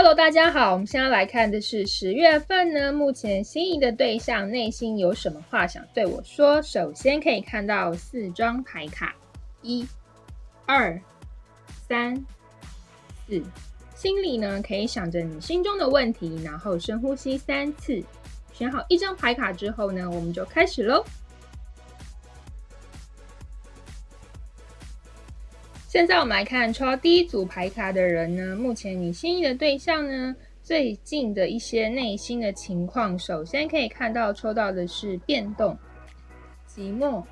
Hello，大家好，我们现在来看的是十月份呢，目前心仪的对象内心有什么话想对我说？首先可以看到四张牌卡，一、二、三、四，心里呢可以想着你心中的问题，然后深呼吸三次，选好一张牌卡之后呢，我们就开始喽。现在我们来看抽第一组牌卡的人呢，目前你心仪的对象呢，最近的一些内心的情况，首先可以看到抽到的是变动、寂寞、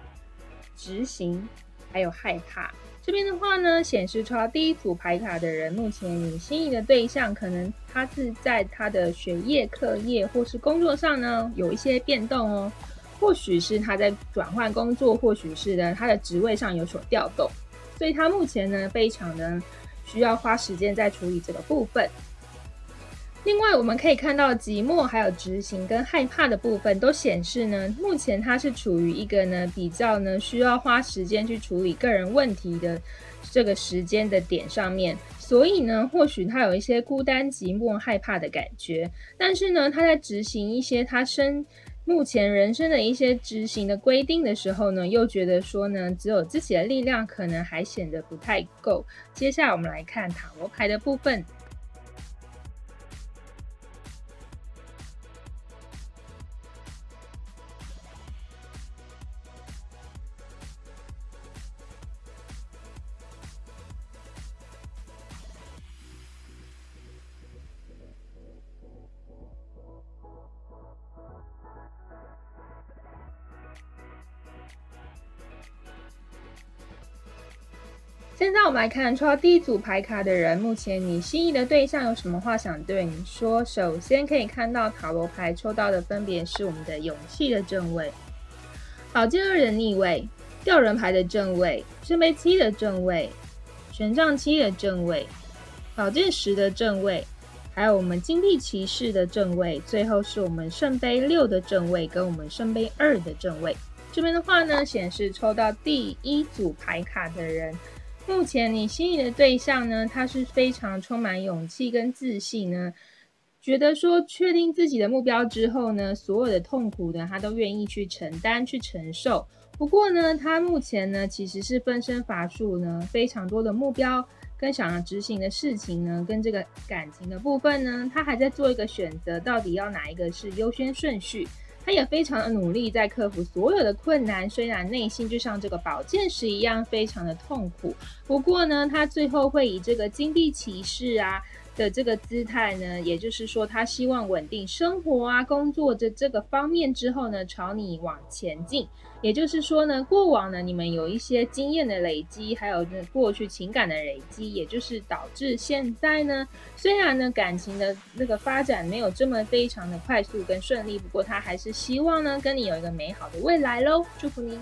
执行，还有害怕。这边的话呢，显示抽第一组牌卡的人，目前你心仪的对象，可能他是在他的学业、课业或是工作上呢，有一些变动哦。或许是他在转换工作，或许是呢他的职位上有所调动。所以他目前呢，非常的需要花时间在处理这个部分。另外，我们可以看到寂寞、还有执行跟害怕的部分，都显示呢，目前他是处于一个呢比较呢需要花时间去处理个人问题的这个时间的点上面。所以呢，或许他有一些孤单、寂寞、害怕的感觉，但是呢，他在执行一些他身。目前人生的一些执行的规定的时候呢，又觉得说呢，只有自己的力量可能还显得不太够。接下来我们来看塔罗牌的部分。现在我们来看抽到第一组牌卡的人，目前你心仪的对象有什么话想对你说？首先可以看到塔罗牌抽到的分别是我们的勇气的正位、宝剑二的逆位、吊人牌的正位、圣杯七的正位、权杖七的正位、宝剑十的正位，还有我们金币骑士的正位，最后是我们圣杯六的正位跟我们圣杯二的正位。这边的话呢，显示抽到第一组牌卡的人。目前你心仪的对象呢，他是非常充满勇气跟自信呢，觉得说确定自己的目标之后呢，所有的痛苦呢，他都愿意去承担去承受。不过呢，他目前呢，其实是分身乏术呢，非常多的目标跟想要执行的事情呢，跟这个感情的部分呢，他还在做一个选择，到底要哪一个是优先顺序。他也非常的努力在克服所有的困难，虽然内心就像这个宝剑石一样非常的痛苦，不过呢，他最后会以这个金币骑士啊的这个姿态呢，也就是说他希望稳定生活啊、工作的这个方面之后呢，朝你往前进。也就是说呢，过往呢，你们有一些经验的累积，还有呢过去情感的累积，也就是导致现在呢，虽然呢感情的那个发展没有这么非常的快速跟顺利，不过他还是希望呢跟你有一个美好的未来喽，祝福你。